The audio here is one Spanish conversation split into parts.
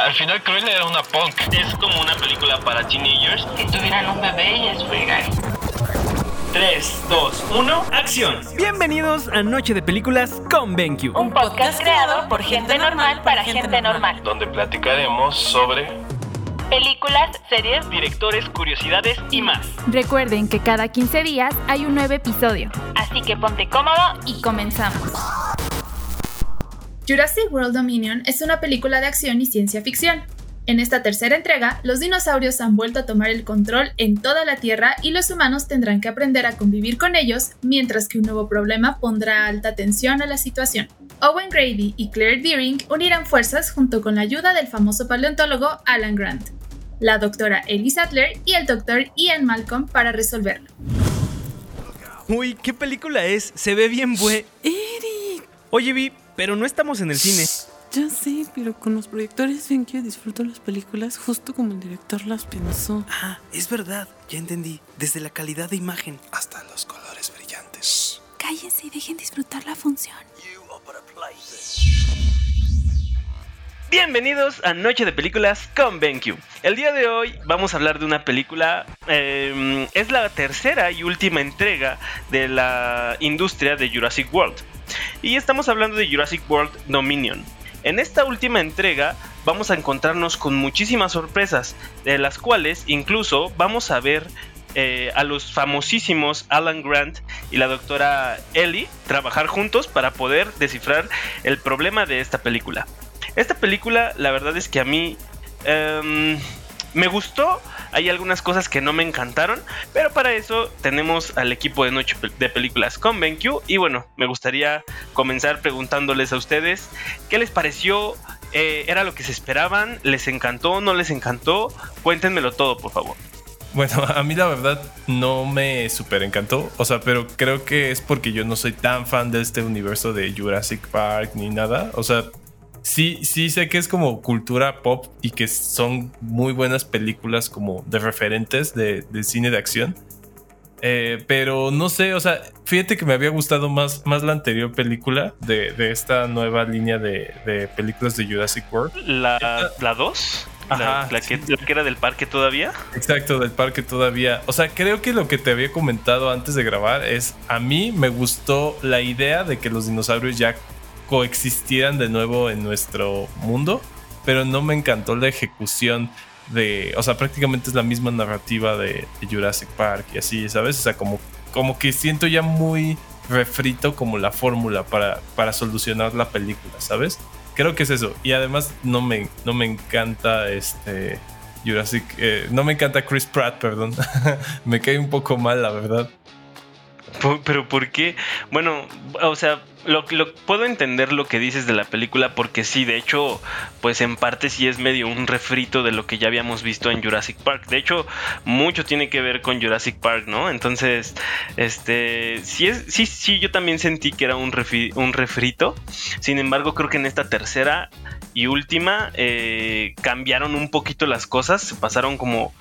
Al final Cruella era una punk. Es como una película para teenagers. Que tuvieran un bebé y es fregar. 3, 2, 1, acción. Bienvenidos a Noche de Películas con BenQ. Un podcast creado por gente normal para gente normal. Donde platicaremos sobre Películas, series, Directores, curiosidades y más. Recuerden que cada 15 días hay un nuevo episodio. así que ponte cómodo Y comenzamos. Jurassic World Dominion es una película de acción y ciencia ficción. En esta tercera entrega, los dinosaurios han vuelto a tomar el control en toda la Tierra y los humanos tendrán que aprender a convivir con ellos, mientras que un nuevo problema pondrá alta tensión a la situación. Owen Grady y Claire Deering unirán fuerzas junto con la ayuda del famoso paleontólogo Alan Grant, la doctora Ellie Sattler y el doctor Ian Malcolm para resolverlo. Uy, ¿qué película es? Se ve bien bue... Eric, Oye, Vi, pero no estamos en el cine. ya sé, pero con los proyectores ven que disfruto las películas justo como el director las pensó. Ah, es verdad, ya entendí. Desde la calidad de imagen. hasta los colores brillantes. Cállense y dejen disfrutar la función. Bienvenidos a Noche de Películas con BenQ. El día de hoy vamos a hablar de una película, eh, es la tercera y última entrega de la industria de Jurassic World. Y estamos hablando de Jurassic World Dominion. En esta última entrega vamos a encontrarnos con muchísimas sorpresas, de las cuales incluso vamos a ver eh, a los famosísimos Alan Grant y la doctora Ellie trabajar juntos para poder descifrar el problema de esta película. Esta película, la verdad es que a mí em, me gustó. Hay algunas cosas que no me encantaron, pero para eso tenemos al equipo de Noche de Películas con BenQ. Y bueno, me gustaría comenzar preguntándoles a ustedes qué les pareció. Eh, ¿Era lo que se esperaban? ¿Les encantó? ¿No les encantó? Cuéntenmelo todo, por favor. Bueno, a mí la verdad no me super encantó. O sea, pero creo que es porque yo no soy tan fan de este universo de Jurassic Park ni nada. O sea, sí, sí sé que es como cultura pop y que son muy buenas películas como de referentes de, de cine de acción. Eh, pero no sé, o sea, fíjate que me había gustado más, más la anterior película de, de esta nueva línea de, de películas de Jurassic World. ¿La 2? Ajá, la, que, la que era del parque todavía. Exacto, del parque todavía. O sea, creo que lo que te había comentado antes de grabar es, a mí me gustó la idea de que los dinosaurios ya coexistieran de nuevo en nuestro mundo, pero no me encantó la ejecución de, o sea, prácticamente es la misma narrativa de, Jurassic Park y así, ¿sabes? O sea, como, como que siento ya muy refrito como la fórmula para, para solucionar la película, ¿sabes? Creo que es eso. Y además no me, no me encanta este Jurassic. eh, no me encanta Chris Pratt, perdón. me cae un poco mal, la verdad. Pero ¿por qué? Bueno, o sea, lo, puedo entender lo que dices de la película porque sí, de hecho, pues en parte sí es medio un refrito de lo que ya habíamos visto en Jurassic Park. De hecho, mucho tiene que ver con Jurassic Park, ¿no? Entonces, este, sí, sí, sí, yo también sentí que era un, refi- un refrito. Sin embargo, creo que en esta tercera y última eh, cambiaron un poquito las cosas, se pasaron como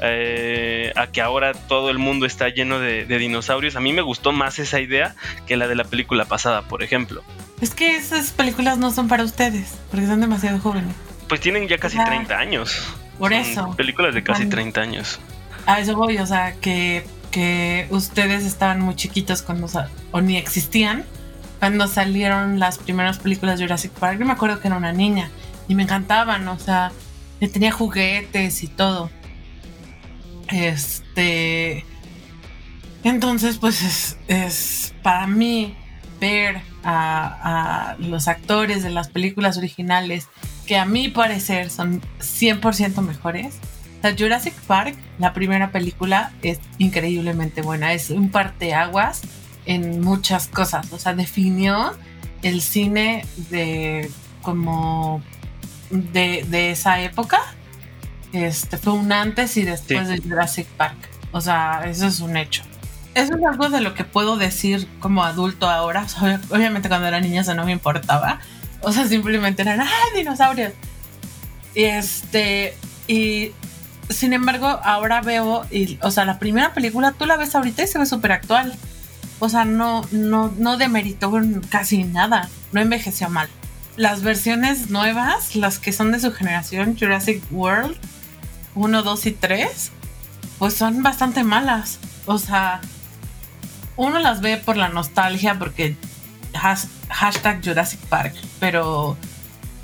eh, a que ahora todo el mundo está lleno de, de dinosaurios. A mí me gustó más esa idea que la de la película pasada, por ejemplo. Es que esas películas no son para ustedes, porque son demasiado jóvenes. Pues tienen ya casi Ajá. 30 años. Por Son eso. Películas de casi Bueno. 30 años. A eso voy, o sea, que, que ustedes estaban muy chiquitos cuando o ni existían cuando salieron las primeras películas de Jurassic Park. Yo me acuerdo que era una niña y me encantaban, o sea, tenía juguetes y todo. Este. Entonces, pues es, para mí ver a, a los actores de las películas originales que a mi parecer son 100% mejores. O sea, Jurassic Park, la primera película, es increíblemente buena. Es un parteaguas en muchas cosas. O sea, definió el cine de como de, de esa época. Este fue un antes y después Sí. de Jurassic Park. O sea, eso es un hecho. Eso es algo de lo que puedo decir como adulto ahora. O sea, obviamente cuando era niña eso no me importaba. O sea, simplemente eran, ¡ah, dinosaurios! Y este, y sin embargo, ahora veo, y, o sea, la primera película tú la ves ahorita y se ve súper actual. O sea, no, no, no demeritó casi nada, no envejeció mal. las versiones nuevas, las que son de su generación, Jurassic World 1, 2 y 3, pues son bastante malas. O sea, uno las ve por la nostalgia porque has- hashtag Jurassic Park, pero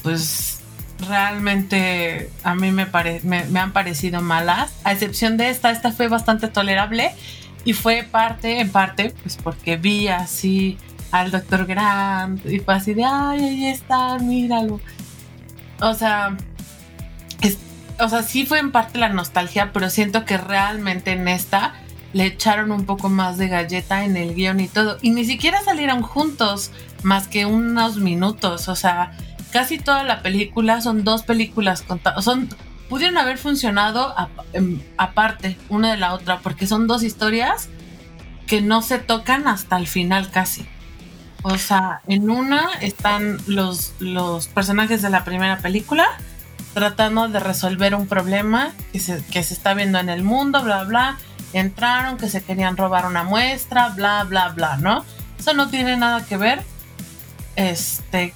pues realmente a mí me, me, han parecido malas, a excepción de esta, esta fue bastante tolerable y fue parte, en parte, pues porque vi así al Dr. Grant y fue así de, ay, ahí está, míralo. O sea, o sea, sí fue en parte la nostalgia, pero siento que realmente en esta le echaron un poco más de galleta en el guion y todo. Y ni siquiera salieron juntos más que unos minutos. O sea, casi toda la película son dos películas contadas. Pudieron haber funcionado em, aparte una de la otra, porque son dos historias que no se tocan hasta el final casi. O sea, en una están los, los personajes de la primera película tratando de resolver un problema que se, que se está viendo en el mundo, bla, bla. Entraron, que se querían robar una muestra, bla, bla, bla, ¿no? Eso no tiene nada que ver este,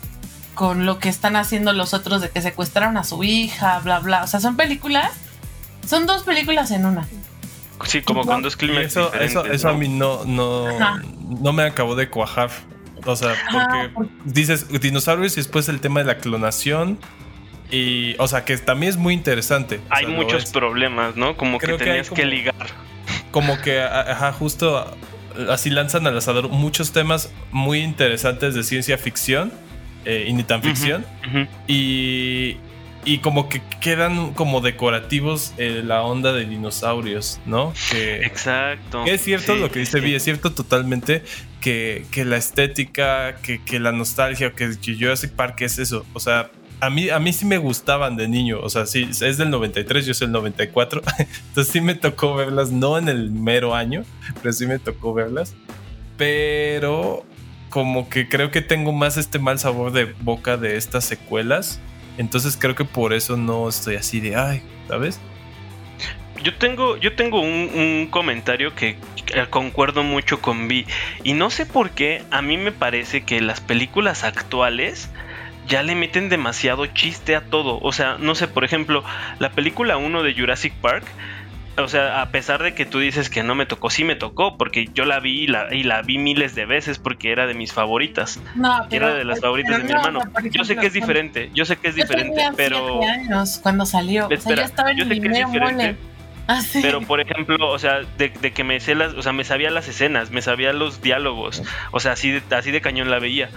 con lo que están haciendo los otros de que secuestraron a su hija, bla, bla. O sea, son películas, son dos películas en una. Sí, como con dos Y climas eso, eso, eso a mí no, no, Ajá. no me acabó de cuajar. O sea, Ajá, porque dices dinosaurios y después el tema de la clonación. Y, o sea, que también es muy interesante. O Hay sea, muchos problemas, ¿no? Como que Creo que tenías que, como- ligar. como que, ajá, justo así lanzan al asador muchos temas muy interesantes de ciencia ficción eh, y ni tan ficción. Y, y como que quedan como decorativos eh, la onda de dinosaurios, ¿no? Que, Exacto. que es cierto Sí, lo que dice sí. Vi, es cierto totalmente que, que la estética, que, que la nostalgia, que, que Jurassic Park es eso. O sea, a mí, a mí sí me gustaban de niño. O sea, sí, es del 93, yo soy el 94. Entonces sí me tocó verlas, no en el mero año, pero sí me tocó verlas. Pero como que creo que tengo más este mal sabor de boca de estas secuelas. Entonces creo que por eso no estoy así de, ay, ¿sabes? Yo tengo, yo tengo un, un comentario que concuerdo mucho con Vi. Y no sé por qué, a mí me parece que las películas actuales ya le meten demasiado chiste a todo. O sea, no sé, por ejemplo, la película 1 de Jurassic Park. O sea, a pesar de que tú dices que no me tocó, sí me tocó, porque yo la vi y la, y la vi miles de veces porque era de mis favoritas. No, Y era de las favoritas de mi pero no, hermano. Yo sé que es diferente, yo sé que es Yo diferente, tenía pero... años cuando salió. o sea, yo estaba en yo sé que es diferente. mole. Ah. Pero por ejemplo, o sea, de, de que me sé las, o sea, me sabía las escenas, me sabía los diálogos, o sea, así de, así de cañón la veía.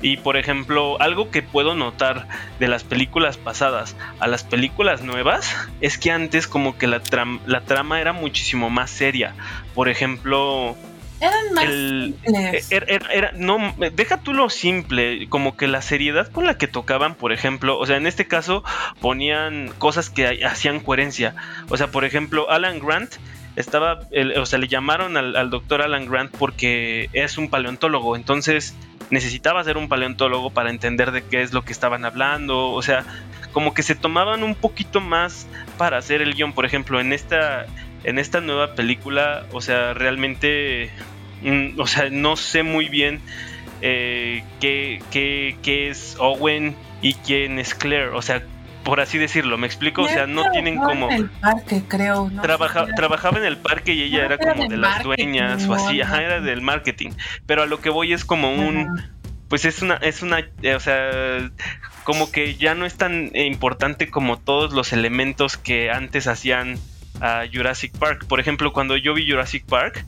Y por ejemplo, algo que puedo notar de las películas pasadas a las películas nuevas es que antes como que la, tram- la trama era muchísimo más seria. Por ejemplo, Eran más el, simples. era, era- era- no, deja tú lo simple, como que la seriedad con la que tocaban, por ejemplo, o sea, en este caso ponían cosas que hacían coherencia. O sea, por ejemplo, Alan Grant estaba, el- o sea, le llamaron al, al doctor Alan Grant porque es un paleontólogo, entonces necesitaba ser un paleontólogo para entender de qué es lo que estaban hablando, o sea, como que se tomaban un poquito más para hacer el guion, por ejemplo, en esta en esta nueva película, o sea, realmente, mm, o sea, no sé muy bien eh, qué, qué- qué es Owen y quién es Claire, o sea, por así decirlo, ¿me explico? O sea, no tienen como... En el parque, creo. no Trabaja- sé. trabajaba en el parque y ella No, era como de las dueñas o o así, ajá, era del marketing. Pero a lo que voy es como un, Ajá. pues es una, es una, eh, o sea, como que ya no es tan importante como todos los elementos que antes hacían a Jurassic Park. Por ejemplo, cuando yo vi Jurassic Park,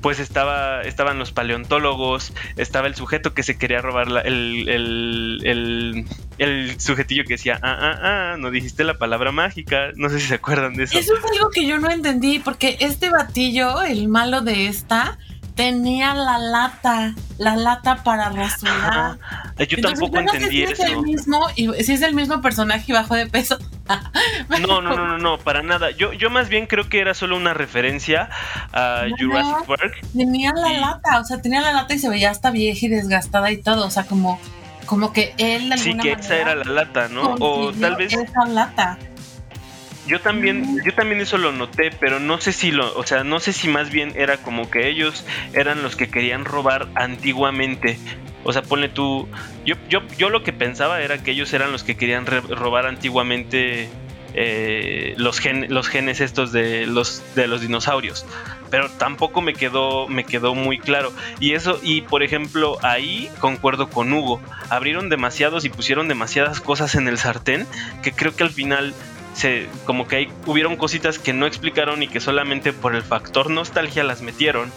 pues estaba, estaban los paleontólogos, estaba el sujeto que se quería robar la- el, el, el, el sujetillo que decía, ah, ah, ah, no dijiste la palabra mágica, no sé si se acuerdan de eso. Eso es algo que yo no entendí, porque este batillo, el malo de esta, tenía la lata, la lata para rasurar. Ajá. Yo Entonces, tampoco entendí si es eso. el mismo, y si es el mismo personaje y bajó de peso. No, no, no, no, no, para nada. Yo, yo más bien creo que era solo una referencia a No. Jurassic Park. Tenía la Y- lata, o sea, tenía la lata y se veía hasta vieja y desgastada y todo, o sea, como, como que él de Sí, que esa era la lata, ¿no? O tal vez esa lata. Yo también, yo también eso lo noté, pero no sé si lo, o sea, no sé si más bien era como que ellos eran los que querían robar antiguamente O sea, pone tú. Yo, yo, yo lo que pensaba era que ellos eran los que querían robar antiguamente eh, los, gen- los genes estos de los, de los dinosaurios. Pero tampoco me quedó, me quedó muy claro. Y eso, y por ejemplo, ahí concuerdo con Hugo. Abrieron demasiados y pusieron demasiadas cosas en el sartén que creo que al final se, como que hay, hubieron cositas que no explicaron y que solamente por el factor nostalgia las metieron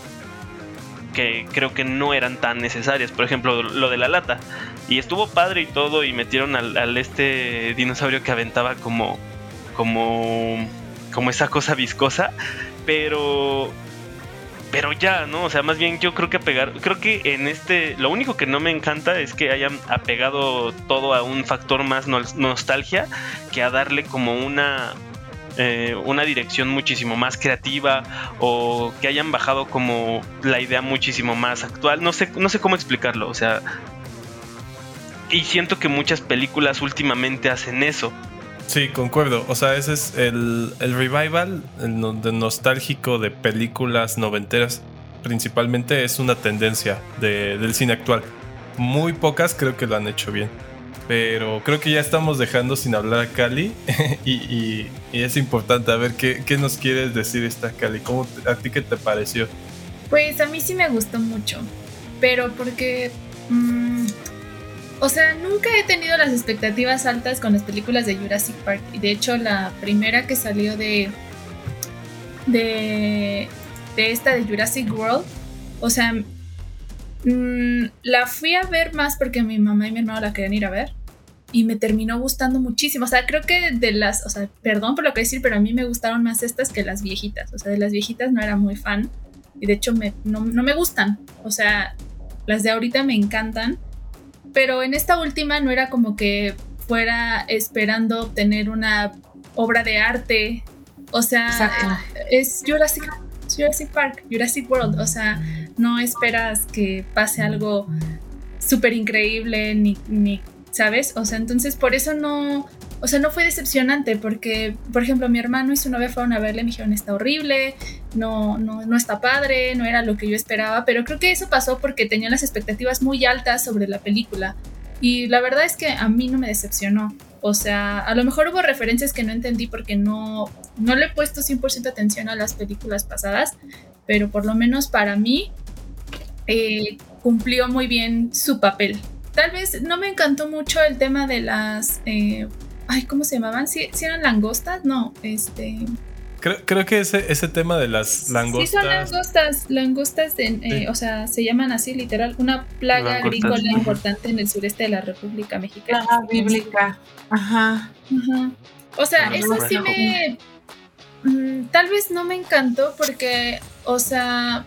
que creo que no eran tan necesarias. Por ejemplo, lo de la lata. Y estuvo padre y todo y metieron al este dinosaurio que aventaba como como como esa cosa viscosa, pero pero ya, ¿no? O sea, más bien yo creo que pegar, creo que en este, lo único que no me encanta es que hayan apegado todo a un factor más nos- nostalgia que a darle como una eh, una dirección muchísimo más creativa o que hayan bajado como la idea muchísimo más actual. No sé, no sé cómo explicarlo, o sea. Y siento que muchas películas últimamente hacen eso. Sí, concuerdo. O sea, ese es el, el revival el nostálgico de películas noventeras. Principalmente es una tendencia de- del cine actual. Muy pocas creo que lo han hecho bien. Pero creo que ya estamos dejando sin hablar a Cali. y, y- y es importante a ver qué, qué nos quieres decir esta Cali. ¿Cómo te- ¿A ti qué te pareció? Pues a mí sí me gustó mucho, pero porque... mm, o sea, nunca he tenido las expectativas altas con las películas de Jurassic Park. Y de hecho la primera que salió de... De, de esta de Jurassic World, o sea, mm, la fui a ver más porque mi mamá y mi hermano la querían ir a ver. Y me terminó gustando muchísimo. O sea, creo que de las, o sea, perdón por lo que decir, pero a mí me gustaron más estas que las viejitas. O sea, de las viejitas no era muy fan. Y de hecho me, no, no me gustan. O sea, las de ahorita me encantan. Pero en esta última no era como que fuera esperando obtener una obra de arte. O sea, Exacto. es Jurassic, Jurassic Park, Jurassic World. O sea, no esperas que pase algo súper increíble ni, ni, ¿sabes? O sea, entonces por eso no, o sea, no fue decepcionante porque, por ejemplo, mi hermano y su novia fueron a verle y me dijeron, está horrible, no, no, no está padre, no era lo que yo esperaba, pero creo que eso pasó porque tenían las expectativas muy altas sobre la película. Y la verdad es que a mí no me decepcionó. O sea, a lo mejor hubo referencias que no entendí porque no, no le he puesto 100% atención a las películas pasadas, pero por lo menos para mí eh, cumplió muy bien su papel. Tal vez no me encantó mucho el tema de las... eh, ay, ¿cómo se llamaban? ¿Sí, sí eran langostas? No, este... Creo, creo que ese, ese tema de las langostas. Sí, son langostas, langostas, de, eh, Sí. o sea, se llaman así literal, una plaga agrícola importante en el sureste de la República Mexicana. Plaga bíblica. Ajá. Ajá. O sea, eso sí me... mm, tal vez no me encantó porque, o sea,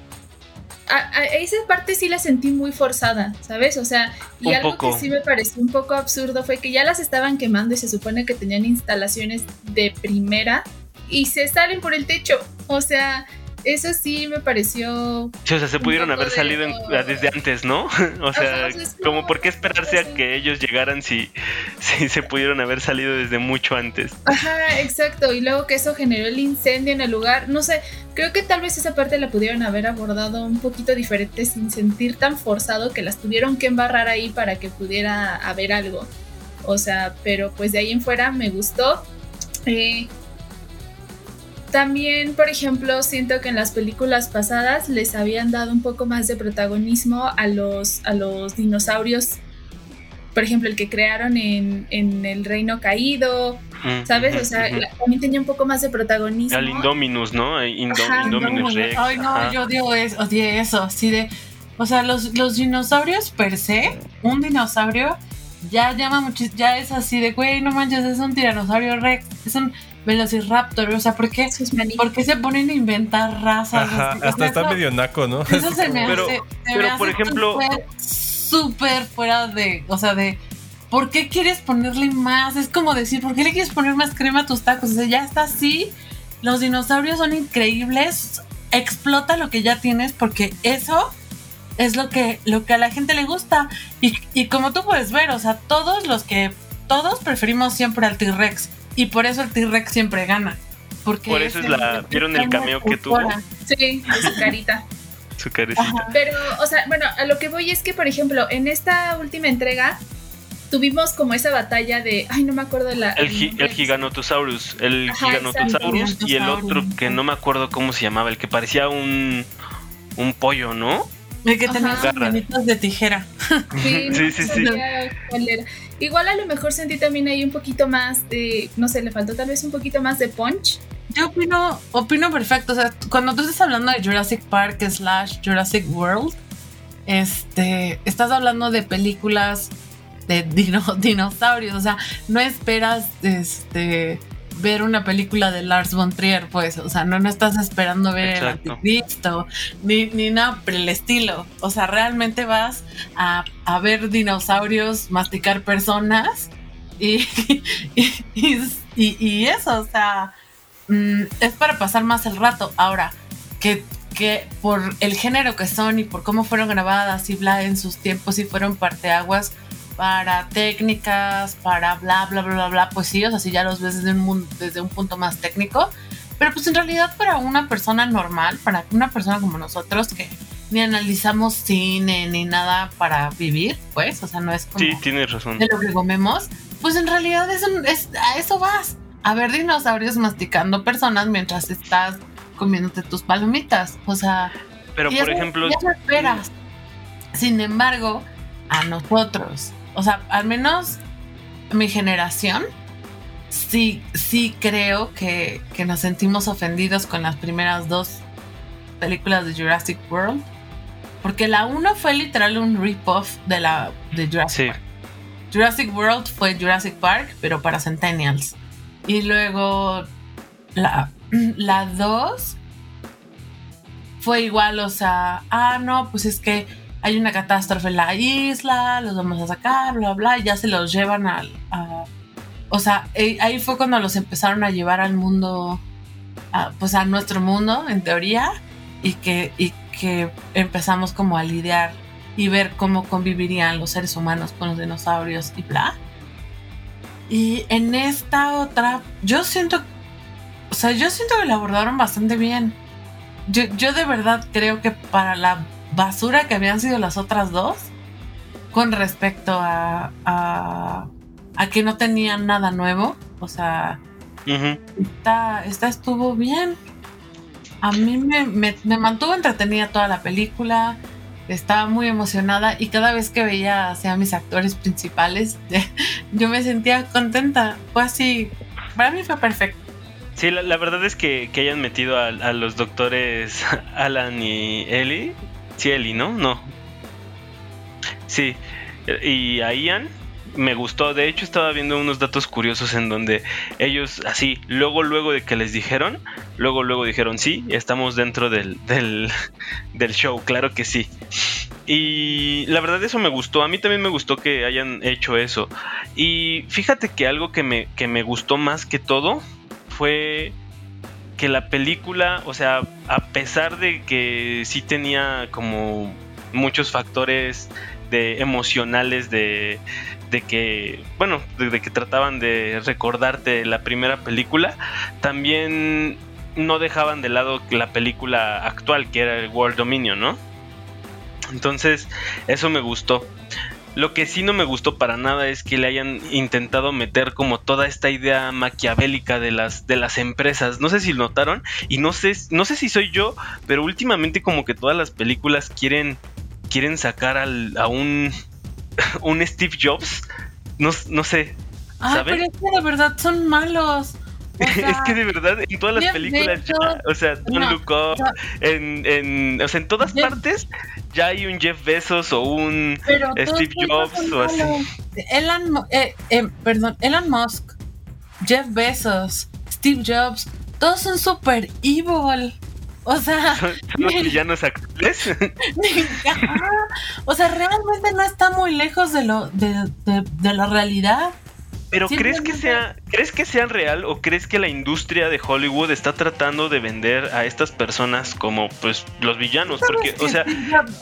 a, a esa parte sí la sentí muy forzada, ¿sabes? O sea, y Un algo poco. que sí me pareció un poco absurdo fue que ya las estaban quemando y se supone que tenían instalaciones de primera y se salen por el techo. O sea, eso sí me pareció Sí, o sea, se pudieron haber de- salido en- desde antes, ¿no? o sea, o como- por qué esperarse a que ellos llegaran si, si se pudieron haber salido desde mucho antes. Ajá, exacto. Y luego que eso generó el incendio en el lugar. No sé, creo que tal vez esa parte la pudieron haber abordado un poquito diferente sin sentir tan forzado que las tuvieron que embarrar ahí para que pudiera haber algo. O sea, pero pues de ahí en fuera me gustó. Eh, también, por ejemplo, siento que en las películas pasadas les habían dado un poco más de protagonismo a los, a los dinosaurios. Por ejemplo, el que crearon en, en el Reino Caído, ¿Sabes? O sea, la- también tenía un poco más de protagonismo. Al Indominus, ¿no? Eh, Ajá, Indominus Rex. Ay, no, ajá. yo odio eso, odié eso, así de... O sea, los, los dinosaurios per se, un dinosaurio ya llama mucho, ya es así de, güey, no manches, es un tiranosaurio rex, es un velociraptor, o sea, ¿por qué. ¿por qué se ponen a inventar razas? Ajá, O sea, hasta está eso- medio naco, ¿no? Eso se me Pero- hace, se pero, me por hace ejemplo- súper, súper fuera de, o sea, de, ¿por qué quieres ponerle más? Es como decir, ¿por qué le quieres poner más crema a tus tacos? O sea, ya está así, los dinosaurios son increíbles, explota lo que ya tienes porque eso es lo que, lo que a la gente le gusta. Y, y como tú puedes ver, o sea, todos los que, todos preferimos siempre al T-Rex y por eso el T-Rex siempre gana. Porque Por eso es la- el- ¿vieron el cameo que tuvo? Sí, su carita. su carecita. Pero, o sea, bueno, a lo que voy es que, por ejemplo, en esta última entrega tuvimos como esa batalla de, ay, no me acuerdo de la... El, gi- el Giganotosaurus, el Ajá, Giganotosaurus y el otro que no me acuerdo cómo se llamaba, el que parecía un, un pollo, ¿no? El que tenía manitos de tijera. Sí, Sí, sí. Igual a lo mejor sentí también ahí un poquito más de, no sé, le faltó tal vez un poquito más de punch. Yo opino, opino perfecto. O sea, cuando tú estás hablando de Jurassic Park slash Jurassic World, este, estás hablando de películas de dino- dinosaurios. O sea, no esperas este, ver una película de Lars von Trier, pues. O sea, no, no estás esperando ver Exacto. el anticristo, ni, ni nada por el estilo. O sea, realmente vas a, a ver dinosaurios masticar personas y, y, y- y- y eso, o sea, mm, es para pasar más el rato. Ahora, que, que por el género que son y por cómo fueron grabadas y bla en sus tiempos y fueron parteaguas para técnicas, para bla, bla, bla, bla, bla, pues sí, o sea, sí ya los ves desde un, desde un punto más técnico. Pero pues en realidad para una persona normal, para una persona como nosotros que ni analizamos cine ni nada para vivir, pues, o sea, no es como Sí, tienes razón. de lo que comemos, pues en realidad es, un- es- a eso vas. A ver dinosaurios masticando personas mientras estás comiéndote tus palomitas. O sea, Pero por ejemplo, ya lo esperas. Sin embargo, a nosotros, o sea, al menos mi generación, sí, sí creo que, que nos sentimos ofendidos con las primeras dos películas de Jurassic World. Porque la uno fue literal un rip-off de la de Jurassic sí, Park. Jurassic World fue Jurassic Park, pero para Centennials. Y luego la, la 2 fue igual, o sea, ah, no, pues es que hay una catástrofe en la isla, los vamos a sacar, bla, bla, y ya se los llevan al... a- o sea, eh, ahí fue cuando los empezaron a llevar al mundo, pues a nuestro mundo, en teoría, y que, y que empezamos como a lidiar y ver cómo convivirían los seres humanos con los dinosaurios y bla. Y en esta otra, yo siento, o sea, yo siento que lo abordaron bastante bien. Yo, yo de verdad creo que para la basura que habían sido las otras dos, con respecto a, a, a que no tenían nada nuevo, o sea, ujú. esta, esta estuvo bien. A mí me, me- me mantuvo entretenida toda la película. Estaba muy emocionada y cada vez que veía hacia mis actores principales, yo me sentía contenta. Fue así. Para mí fue perfecto. Sí, la, la verdad es que, que hayan metido a, a los doctores Alan y Ellie. Ellie, ¿no? No. Sí. Y a Ian me gustó. De hecho, estaba viendo unos datos curiosos en donde ellos, así, luego, luego de que les dijeron, luego, luego dijeron, sí, estamos dentro del, del, del show, claro que sí. Y la verdad eso me gustó, a mí también me gustó que hayan hecho eso. Y fíjate que algo que me, que me gustó más que todo fue que la película, o sea, a pesar de que sí tenía como muchos factores de emocionales de, de que, bueno, de, que trataban de recordarte la primera película, también no dejaban de lado la película actual que era el World Dominion, ¿no? Entonces, eso me gustó. Lo que sí no me gustó para nada es que le hayan intentado meter como toda esta idea maquiavélica de las, de las empresas. No sé si lo notaron y no sé, no sé si soy yo, pero últimamente como que todas las películas quieren, quieren sacar al, a un, un Steve Jobs. No, no sé. ¿Saben? pero es que de verdad son malos. O sea, es que de verdad en todas las películas ya, o sea, Don't no, Look Up, en, en, o sea, en todas Jeff- partes ya hay un Jeff Bezos o un Steve Jobs son o así. Elon, eh, eh, perdón, Elon Musk, Jeff Bezos, Steve Jobs, todos son super evil. O sea, son los villanos actuales. O sea, realmente no está muy lejos de lo de, de- de la realidad. Pero ¿crees que sea, crees que sea real o crees que la industria de Hollywood está tratando de vender a estas personas como pues los villanos? Porque, o sea,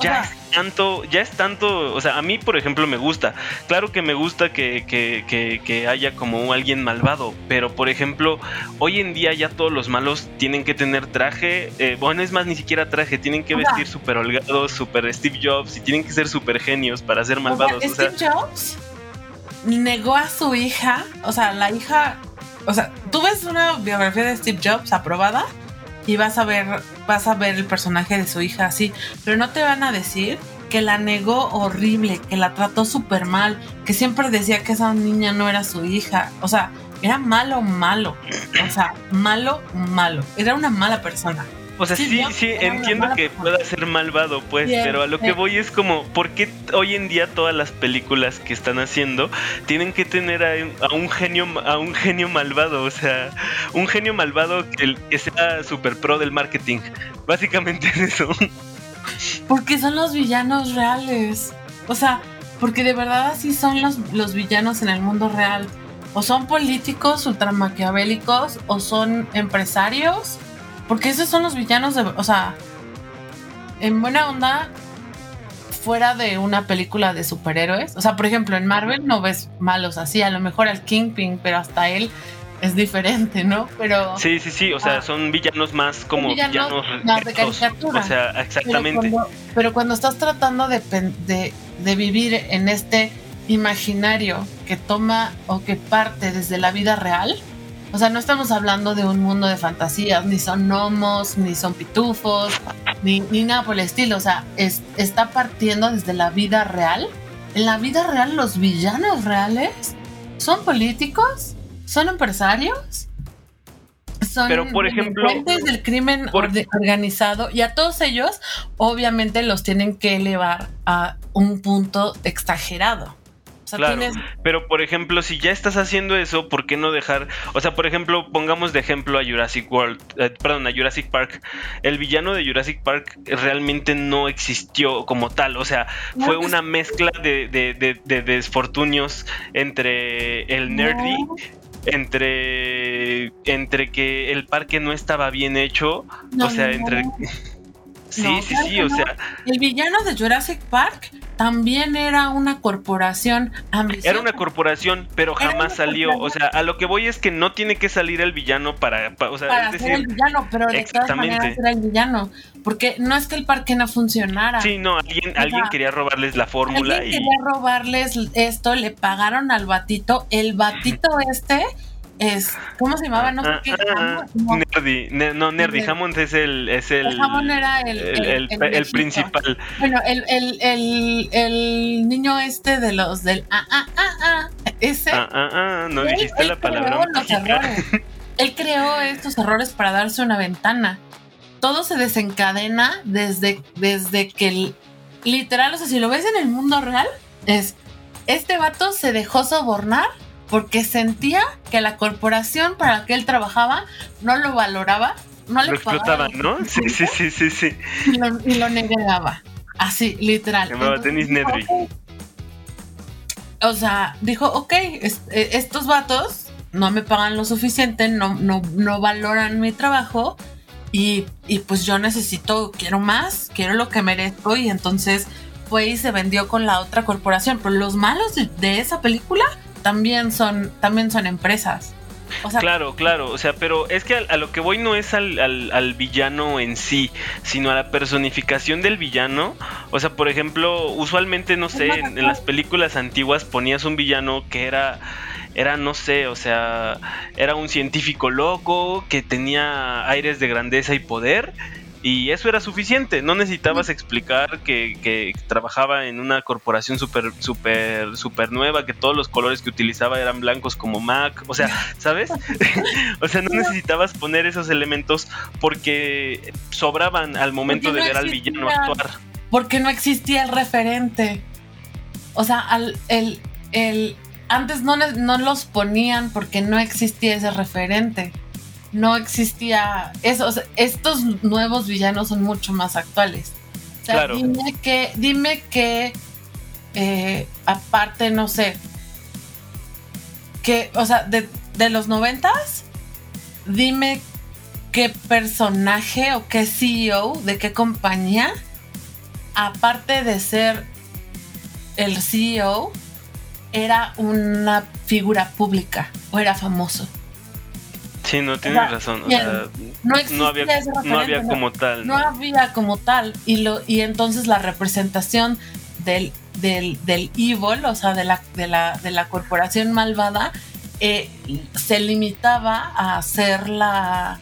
ya es tanto, ya es tanto, o sea, a mí por ejemplo me gusta, claro que me gusta que, que, que, que haya como alguien malvado, pero por ejemplo, hoy en día ya todos los malos tienen que tener traje, eh, bueno, es más, ni siquiera traje, tienen que vestir súper holgados, súper Steve Jobs y tienen que ser súper genios para ser malvados. O sea, Steve Jobs negó a su hija, o sea, la hija, o sea, tú ves una biografía de Steve Jobs aprobada y vas a ver, vas a ver el personaje de su hija así, pero no te van a decir que la negó horrible, que la trató súper mal, que siempre decía que esa niña no era su hija, o sea, era malo, malo, o sea, malo, malo, era una mala persona. O sea, Sí, sí, entiendo que persona. pueda ser malvado, pues, Bien, pero a lo que voy es como, ¿por qué hoy en día todas las películas que están haciendo tienen que tener a, un- a un genio a un genio malvado? O sea, un genio malvado que, que sea super pro del marketing. Básicamente es eso. Porque son los villanos reales. O sea, porque de verdad así son los, los villanos en el mundo real. O son políticos ultramaquiavélicos o son empresarios. Porque esos son los villanos de... O sea, en buena onda, fuera de una película de superhéroes. O sea, por ejemplo, en Marvel no ves malos así. A lo mejor al Kingpin, pero hasta él es diferente, ¿no? Pero... Sí, sí, sí, o sea, Ah. son villanos más como villanos villanos, más de caricatura. O sea, exactamente. Pero cuando, pero cuando estás tratando de, de, de vivir en este imaginario que toma o que parte desde la vida real, o sea, no estamos hablando de un mundo de fantasías, ni son gnomos, ni son pitufos, ni, ni nada por el estilo, o sea, es- está partiendo desde la vida real. En la vida real los villanos reales son políticos, son empresarios, son Pero, por ejemplo, del crimen por- organizado y a todos ellos obviamente los tienen que elevar a un punto exagerado. Sea, Claro, tienes- pero por ejemplo, si ya estás haciendo eso, ¿por qué no dejar? O sea, por ejemplo, pongamos de ejemplo a Jurassic World, eh, perdón, a Jurassic Park. El villano de Jurassic Park realmente no existió como tal, o sea, No, fue una mezcla de, de, de- de desfortunios entre el nerdy, No. entre, entre que el parque no estaba bien hecho, No, o sea, entre... Sí, sí, sí, o sea, El villano de Jurassic Park también era una corporación ambiciosa. Era una corporación, pero jamás salió. O sea, a lo que voy es que no tiene que salir el villano para. pa- o sea, para es ser el villano, pero de todas maneras era el villano. Porque no es que el parque no funcionara. Sí, no, alguien, sea, alguien quería robarles la fórmula Alguien y. quería robarles esto, le pagaron al batito. El batito este es. ¿Cómo se llamaba? No sé Ah, qué. ah, no, Nerdy. Ne- no, Nerdy. Nerdy. Hammond es el. Es el, El Hammond era el- el, el- principal. Bueno, el, el, el, el niño este de los del. Ah, ah, ah, ah. Ese. Ah, ah, ah, no él- dijiste él la palabra. Él creó estos errores para darse una ventana. Todo se desencadena desde, desde que el- literal, o sea, si lo ves en el mundo real, es este vato se dejó sobornar porque sentía que la corporación para la que él trabajaba no lo valoraba, no le Lo pagaba ¿no? Sí, sí, sí, sí, sí. y lo, y lo negaba. Así, literal. Llamaba Entonces, Dennis Nedry. O sea, dijo, ok, es- eh, estos vatos no me pagan lo suficiente, no, no, no valoran mi trabajo y, y pues yo necesito, quiero más, quiero lo que merezco y entonces fue y se vendió con la otra corporación. Pero los malos de, de esa película también son, también son empresas. O sea, Claro, claro, o sea, pero es que a, a lo que voy no es al, al- al villano en sí, sino a la personificación del villano. O sea, por ejemplo, usualmente, no sé, en, en las películas antiguas ponías un villano que era, era, no sé, o sea, era un científico loco que tenía aires de grandeza y poder. Y eso era suficiente, no necesitabas explicar que, que trabajaba en una corporación súper, súper, súper nueva, que todos los colores que utilizaba eran blancos como Mac, o sea, ¿sabes? o sea, no necesitabas poner esos elementos porque sobraban al momento Porque de no ver al villano existía. actuar. porque no existía el referente. O sea, al, el, el, antes no, no los ponían porque no existía ese referente. No existía eso. o sea, estos nuevos villanos son mucho más actuales. O sea, Claro. dime que, dime que eh, aparte, no sé, que, o sea, de, de los noventas, dime qué personaje o qué CEO de qué compañía, aparte de ser el CEO, era una figura pública o era famoso. Sí, no tienes O sea, razón. O bien, sea, no había, no había como tal. no había como tal y lo y entonces la representación del del, del evil o sea de la de la, de la corporación malvada eh, se limitaba a hacer la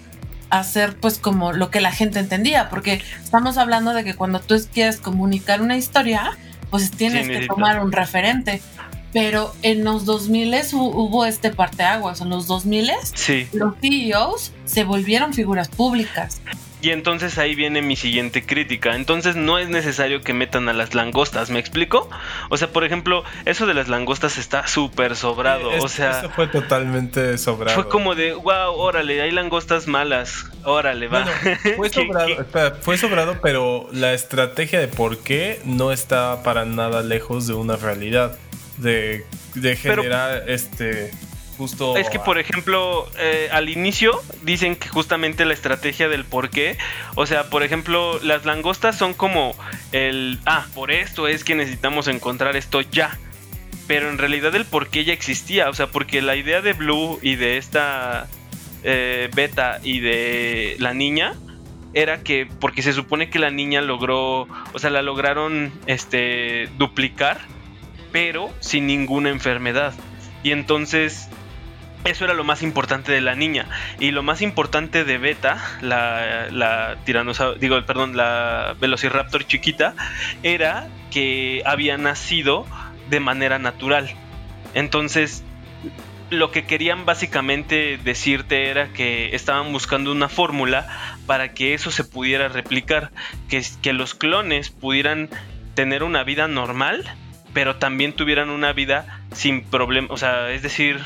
a hacer pues como lo que la gente entendía porque estamos hablando de que cuando tú quieres comunicar una historia pues tienes Sí, que tomar un referente pero en los 2000 hubo este parteaguas en los 2000 Sí. los CEOs se volvieron figuras públicas Y entonces ahí viene mi siguiente crítica. Entonces no es necesario que metan a las langostas, ¿me explico? O sea, por ejemplo, eso de las langostas está súper sobrado. Es- o sea, eso fue totalmente sobrado. fue como de, wow, órale, hay langostas malas. Órale, va. Bueno, fue ¿Qué- sobrado, qué- espera, fue sobrado, pero la estrategia de por qué no está para nada lejos de una realidad. De, de Pero- generar este justo. Es que, por ejemplo, eh, al inicio dicen que justamente la estrategia del por qué, o sea, por ejemplo, las langostas son como el, ah, por esto es que necesitamos encontrar esto ya. Pero en realidad el por qué ya existía, o sea, porque la idea de Blue y de esta eh, Beta y de la niña era que, porque se supone que la niña logró, o sea, la lograron este, duplicar, pero sin ninguna enfermedad. Y entonces eso era lo más importante de la niña. Y lo más importante de Beta, la, la digo, perdón, la Velociraptor chiquita, era que había nacido de manera natural. Entonces, lo que querían básicamente decirte era que estaban buscando una fórmula para que eso se pudiera replicar, que, que los clones pudieran tener una vida normal, pero también tuvieran una vida sin problema, o sea, es decir,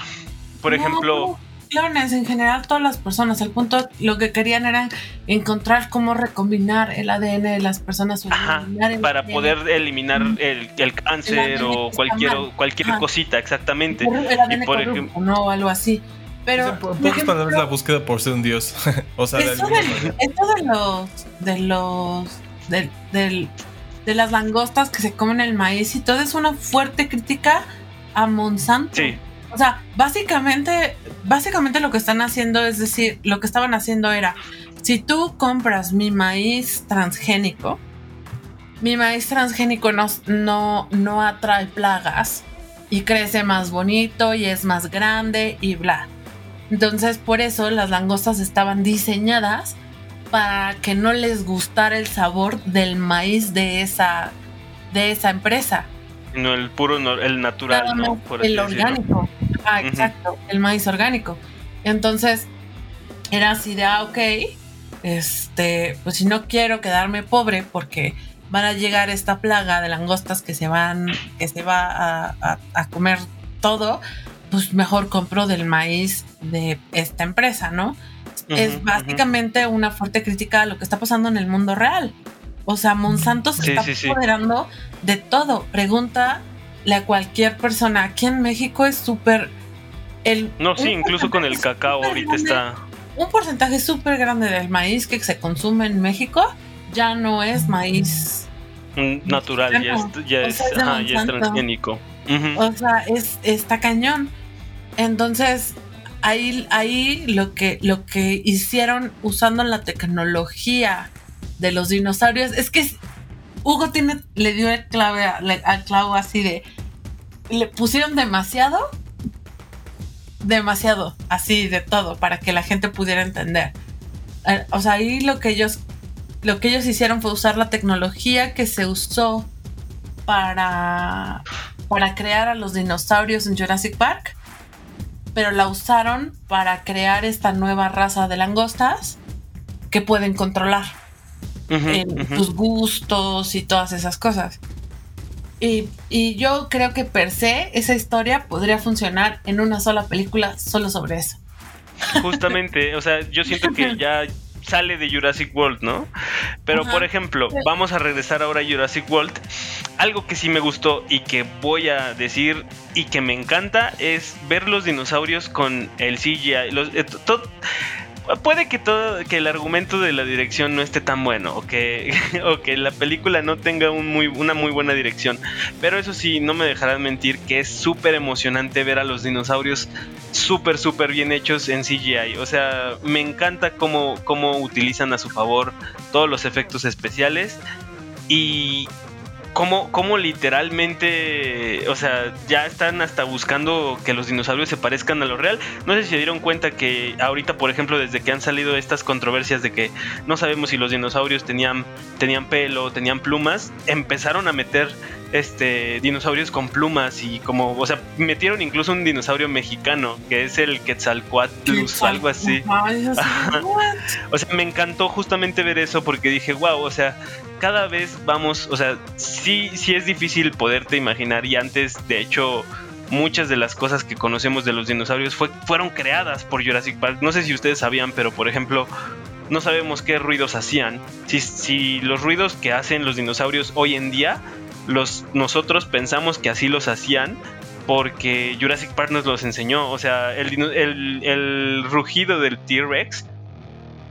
por No, ejemplo, clones en general todas las personas el punto lo que querían era encontrar cómo recombinar el ADN de las personas Ajá, para ADN. poder eliminar el, el cáncer o cualquier, cualquier Ajá. cosita, exactamente. el ADN Y por corrupto, ejemplo, no algo así pero por palabras, la búsqueda por ser un dios. o sea, de de, de los de los del- del- de las langostas que se comen el maíz y todo es una fuerte crítica a Monsanto. sí, O sea, básicamente, básicamente lo que están haciendo es decir, lo que estaban haciendo era, si tú compras mi maíz transgénico, mi maíz transgénico no, no, no atrae plagas y crece más bonito y es más grande y bla. Entonces, por eso las langostas estaban diseñadas para que no les gustara el sabor del maíz de esa, de esa empresa. no el puro, no- el natural, Nada ¿no? Por el decirlo. orgánico. Ah, exacto, el maíz orgánico. Entonces, era así de, ah, ok, este, pues si no quiero quedarme pobre porque van a llegar esta plaga de langostas que se van, que se va a, a- a comer todo, pues mejor compro del maíz de esta empresa, ¿no? Es básicamente una fuerte crítica a lo que está pasando en el mundo real. O sea, Monsanto se Sí, está sí, sí. apoderando de todo. Pregúntale a cualquier persona. Aquí en México es súper. el- No, sí, incluso con el cacao ahorita grande- está... Un porcentaje súper grande del maíz que se consume en México ya no es maíz. natural, ya es, ya O es, sea, es de ajá, ya es Monsanto. transgénico. O sea, es, está cañón. Entonces, ahí, ahí lo, que, lo que hicieron usando la tecnología de los dinosaurios es que Hugo tiene, le dio el clave al clavo así de. Le pusieron demasiado. Demasiado, así de todo, para que la gente pudiera entender. Eh, O sea, ahí lo que ellos. Lo que ellos hicieron fue usar la tecnología que se usó para para crear a los dinosaurios en Jurassic Park, pero la usaron para crear esta nueva raza de langostas que pueden controlar eh, ujú. tus gustos y todas esas cosas. Y, y yo creo que per se esa historia podría funcionar en una sola película solo sobre eso. Justamente, o sea, yo siento que ya sale de Jurassic World, ¿no? Pero Ajá. por ejemplo, vamos a regresar ahora a Jurassic World. algo que sí me gustó y que voy a decir y que me encanta es ver los dinosaurios con el CGI. Los, eh, puede que todo que el argumento de la dirección no esté tan bueno o que, o que la película no tenga un muy, una muy buena dirección. Pero eso sí, no me dejarán mentir que es súper emocionante ver a los dinosaurios súper, súper bien hechos en CGI. O sea, me encanta cómo, cómo utilizan a su favor todos los efectos especiales y cómo, cómo literalmente, o sea, ya están hasta buscando que los dinosaurios se parezcan a lo real. No sé si se dieron cuenta que ahorita, por ejemplo, desde que han salido estas controversias de que no sabemos si los dinosaurios tenían, tenían pelo, tenían plumas, empezaron a meter este dinosaurios con plumas y como, o sea, metieron incluso un dinosaurio mexicano que es el Quetzalcoatlus o algo así. O sea, me encantó justamente ver eso porque dije, wow, o sea, cada vez vamos, o sea, sí, sí es difícil poderte imaginar y antes, de hecho, muchas de las cosas que conocemos de los dinosaurios fue, fueron creadas por Jurassic Park. No sé si ustedes sabían, pero por ejemplo, no sabemos qué ruidos hacían. Si, si los ruidos que hacen los dinosaurios hoy en día, los, nosotros pensamos que así los hacían porque Jurassic Park nos los enseñó. O sea, el, el- el rugido del T-Rex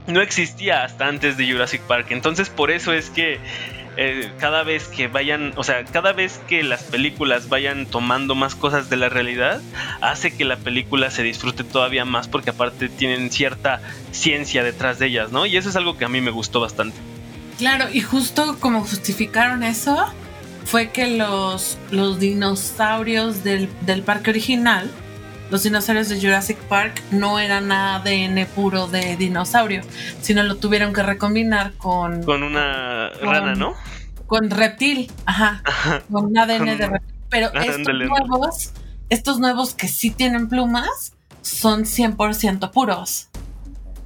no existía hasta antes de Jurassic Park. Entonces, por eso es que eh, cada vez que vayan, o sea, cada vez que las películas vayan tomando más cosas de la realidad, hace que la película se disfrute todavía más porque aparte tienen cierta ciencia detrás de ellas, ¿no? Y eso es algo que a mí me gustó bastante. Claro, y justo como justificaron eso, fue que los, los dinosaurios del, del parque original, los dinosaurios de Jurassic Park, no eran ADN puro de dinosaurio, sino lo tuvieron que recombinar con, Con una Con- rana, ¿no? con reptil, ajá, con un ADN Con- de reptil. Pero estos nuevos, estos nuevos que sí tienen plumas, son 100% puros.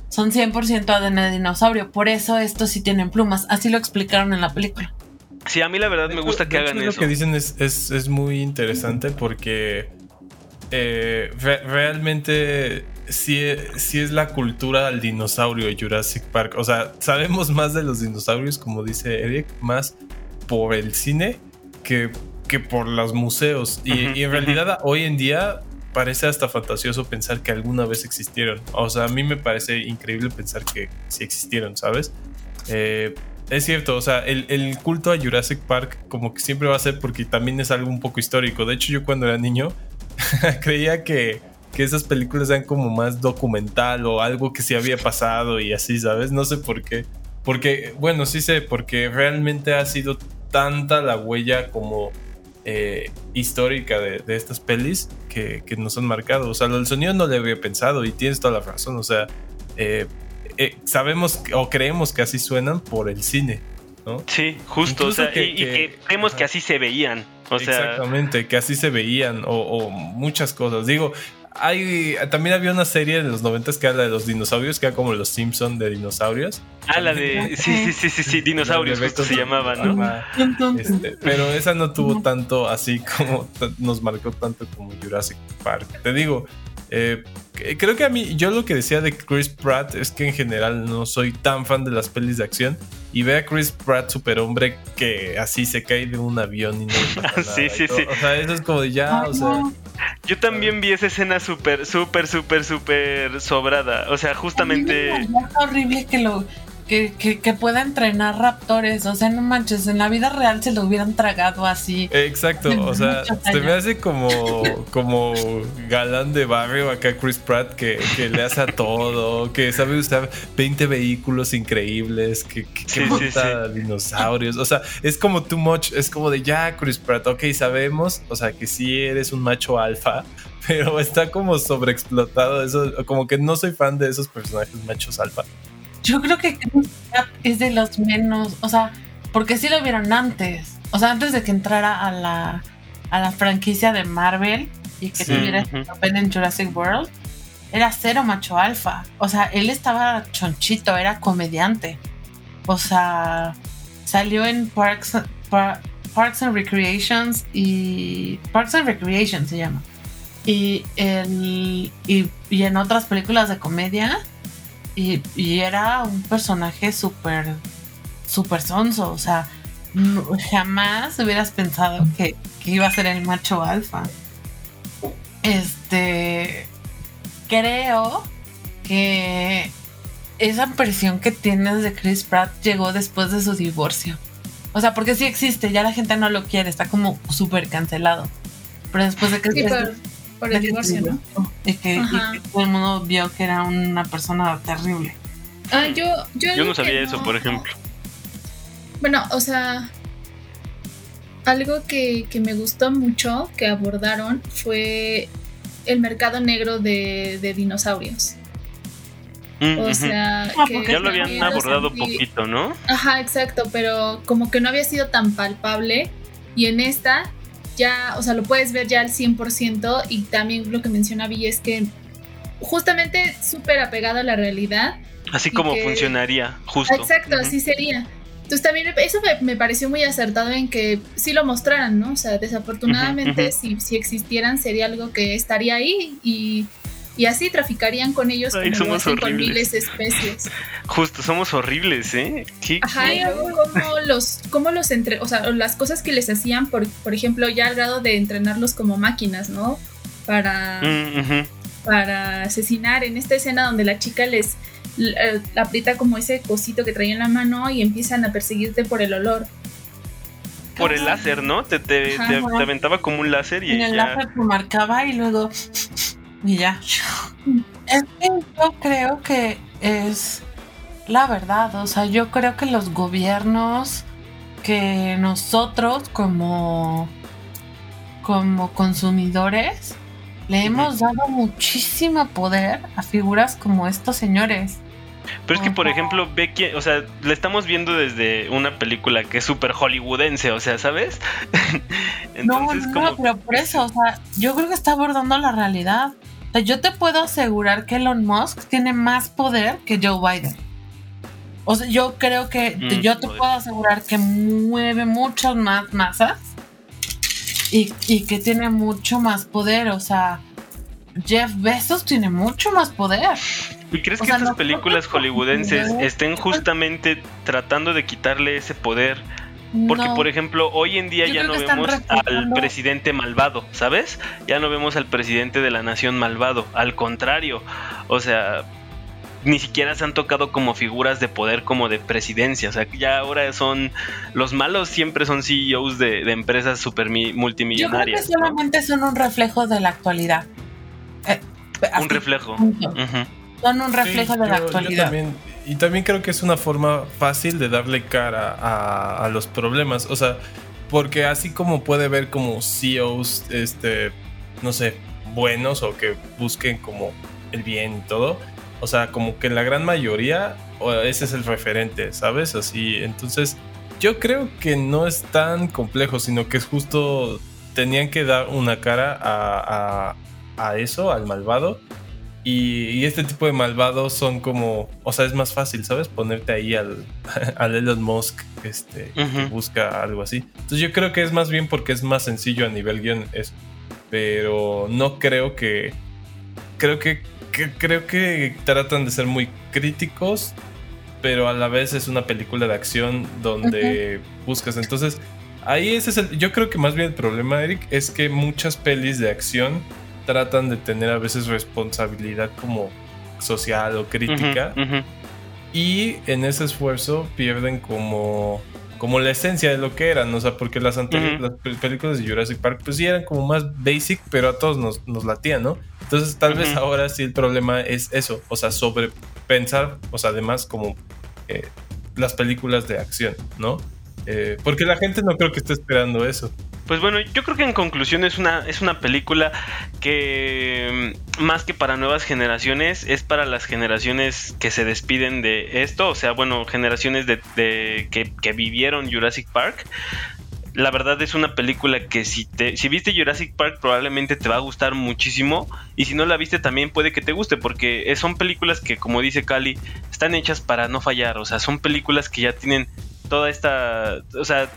Son 100% ADN de dinosaurio, por eso estos sí tienen plumas. Así lo explicaron en la película. Sí, a mí la verdad me gusta que hagan Lo eso. que dicen es, es, es muy interesante porque eh, re- realmente sí, sí es la cultura del dinosaurio de Jurassic Park. O sea, sabemos más de los dinosaurios, como dice Eric, más por el cine que, que por los museos. Y en realidad hoy en día parece hasta fantasioso pensar que alguna vez existieron. O sea, a mí me parece increíble pensar que sí existieron, ¿sabes? Eh, es cierto, o sea, el, el culto a Jurassic Park como que siempre va a ser porque también es algo un poco histórico. De hecho, yo cuando era niño creía que, que esas películas eran como más documental o algo que sí había pasado y así, ¿sabes? No sé por qué. Porque, bueno, sí sé, porque realmente ha sido tanta la huella como eh, histórica de, de estas pelis que, que nos han marcado. O sea, del sonido no le había pensado y tienes toda la razón. O sea, eh, eh, sabemos que- o creemos que así suenan por el cine, ¿no? Sí, justo, Incluso o sea, que- y, y que- que creemos que así se veían. O sea, Exactamente, que así se veían o, o muchas cosas. Digo, hay también había una serie en los 90 que era la de los dinosaurios, que era como los Simpson de dinosaurios. ah, la de. Sí, sí, sí, sí, sí, dinosaurios, de justo se llamaban, ¿no? Este, pero esa no tuvo tanto así como nos marcó tanto como Jurassic Park. Te digo, eh, creo que a mí, yo lo que decía de Chris Pratt es que en general no soy tan fan de las pelis de acción. Y ve a Chris Pratt, superhombre, que así se cae de un avión y no le pasa Sí, nada sí, todo. sí. O sea, eso es como de ya, Ay, o sea. no. Yo también vi esa escena súper, súper, súper, súper sobrada. O sea, justamente. Es horrible que lo que, que, que pueda entrenar raptores. O sea, no manches, en la vida real se lo hubieran tragado así. Exacto, o sea, se me hace como, como galán de barrio acá Chris Pratt que, que le hace a todo, que sabe usar 20 vehículos increíbles, que, que, que Sí, dinosaurios, o sea, es como too much, es como de ya Chris Pratt, ok, sabemos, o sea, que sí eres un macho alfa, pero está como sobreexplotado eso, como que no soy fan de esos personajes machos alfa. Yo creo que es de los menos, o sea, porque sí lo vieron antes. O sea, antes de que entrara a la, a la franquicia de Marvel y que Sí, tuviera este papel en Jurassic World, era cero macho alfa. O sea, él estaba chonchito, era comediante. O sea, salió en Parks, Par- Parks and Recreations y. Parks and Recreation se llama. Y, el, y, y en otras películas de comedia. Y, y era un personaje súper, súper sonso. O sea, jamás hubieras pensado que, que iba a ser el macho alfa. Este. Creo que esa presión que tienes de Chris Pratt llegó después de su divorcio. O sea, porque sí existe, ya la gente no lo quiere, está como súper cancelado. Pero después de que Sí, por, el que divorcio, ¿no? Y que, y que todo el mundo vio que era una persona terrible. Ah, yo, yo, Yo no sabía que eso, no. por ejemplo. Bueno, o sea, algo que, que me gustó mucho que abordaron fue el mercado negro de, de dinosaurios. Mm, O sea, Ah, que porque ya lo habían abordado sentí- poquito, ¿no? Ajá, exacto, pero como que no había sido tan palpable y en esta ya, o sea, lo puedes ver ya al 100% y también lo que menciona Vi es que justamente súper apegado a la realidad. Así como que- funcionaría, justo. Exacto, así sería. Entonces también eso me, me pareció muy acertado en que sí lo mostraran, ¿no? O sea, desafortunadamente si, si existieran sería algo que estaría ahí y, y así traficarían con ellos Ay, como lo somos hacen con miles de especies. Justo, somos horribles, ¿eh? ¿Qué- Ajá, y luego cómo los, cómo los entre, o sea, las cosas que les hacían, por, por ejemplo, ya al grado de entrenarlos como máquinas, ¿no? Para, Mm, para asesinar. En esta escena donde la chica les eh, aprieta como ese cosito que traía en la mano y empiezan a perseguirte por el olor. Por el láser, ¿no? Te, te, Ajá. te- te aventaba como un láser y En el ya. láser te marcaba y luego. Y ya. Es que yo creo que es la verdad. O sea, yo creo que los gobiernos que nosotros como, como consumidores le hemos dado muchísimo poder a figuras como estos señores. Pero es que, por ejemplo, ve que, o sea, la estamos viendo desde una película que es súper hollywoodense, o sea, ¿sabes? Entonces, no, no, como. no, pero por eso, o sea, yo creo que está abordando la realidad. Sea, yo te puedo asegurar que Elon Musk tiene más poder que Joe Biden. O sea, yo creo que Mm, yo te poder. puedo asegurar que mueve muchas más masas y, y que tiene mucho más poder. O sea, Jeff Bezos tiene mucho más poder. ¿Y crees o que sea, estas no- películas hollywoodenses estén justamente tratando de quitarle ese poder? Porque, No. por ejemplo, hoy en día Yo ya no vemos al presidente malvado, ¿sabes? Ya no vemos al presidente de la nación malvado. Al contrario, o sea, ni siquiera se han tocado como figuras de poder como de presidencia. O sea, que ya ahora son. Los malos siempre son CEOs de, de empresas super mi- Yo creo que multimillonarias. ¿no? solamente son un reflejo de la actualidad. Eh, Un reflejo. Son un reflejo Sí, de la yo- yo actualidad. también- y también creo que es una forma fácil de darle cara a, los problemas. O sea, porque así como puede ver como CEOs, este, no sé, buenos o que busquen como el bien y todo. O sea, como que la gran mayoría, ese es el referente, ¿sabes? Así, entonces, yo creo que no es tan complejo, sino que es justo, tenían que dar una cara a- a eso, al malvado. Y, y este tipo de malvados son como, o sea, es más fácil, ¿sabes? Ponerte ahí al, al Elon Musk este, que busca algo así. Entonces yo creo que es más bien porque es más sencillo a nivel guion eso. Pero no creo que... Creo que, que- creo que tratan de ser muy críticos, pero a la vez es una película de acción donde buscas. Entonces, ahí ese es el... Yo creo que más bien el problema, Eric, es que muchas pelis de acción tratan de tener a veces responsabilidad como social o crítica Ujú, ujú. y en ese esfuerzo pierden como como la esencia de lo que eran, o sea, porque las, anteri- Ujú. las pel- películas de Jurassic Park pues sí eran como más basic, pero a todos nos, nos latían, ¿no? Entonces tal vez ahora sí el problema es eso, o sea, sobre pensar, o sea, además como eh, las películas de acción, ¿no? Eh, porque la gente no creo que esté esperando eso. Pues bueno, yo creo que en conclusión es una, es una película que mm, más que para nuevas generaciones, es para las generaciones que se despiden de esto, o sea, bueno, generaciones de, de- que, que vivieron Jurassic Park. La verdad es una película que si te, si viste Jurassic Park probablemente te va a gustar muchísimo. Y si no la viste también puede que te guste porque son películas que como dice Cali están hechas para no fallar, o sea, son películas que ya tienen toda esta, o sea,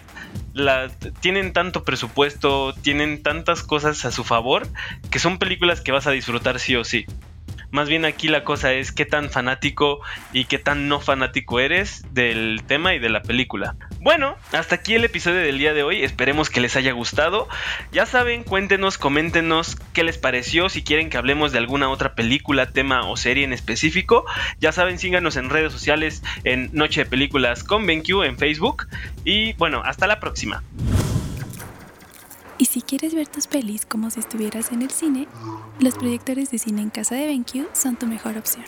tienen tanto presupuesto, tienen tantas cosas a su favor, que son películas que vas a disfrutar sí o sí. Más bien aquí la cosa es qué tan fanático y qué tan no fanático eres del tema y de la película. Bueno, hasta aquí el episodio del día de hoy. Esperemos que les haya gustado. Ya saben, cuéntenos, coméntenos qué les pareció. Si quieren que hablemos de alguna otra película, tema o serie en específico. Ya saben, síganos en redes sociales en Noche de Películas con BenQ en Facebook. Y bueno, hasta la próxima. Y si quieres ver tus pelis como si estuvieras en el cine, los proyectores de cine en casa de BenQ son tu mejor opción.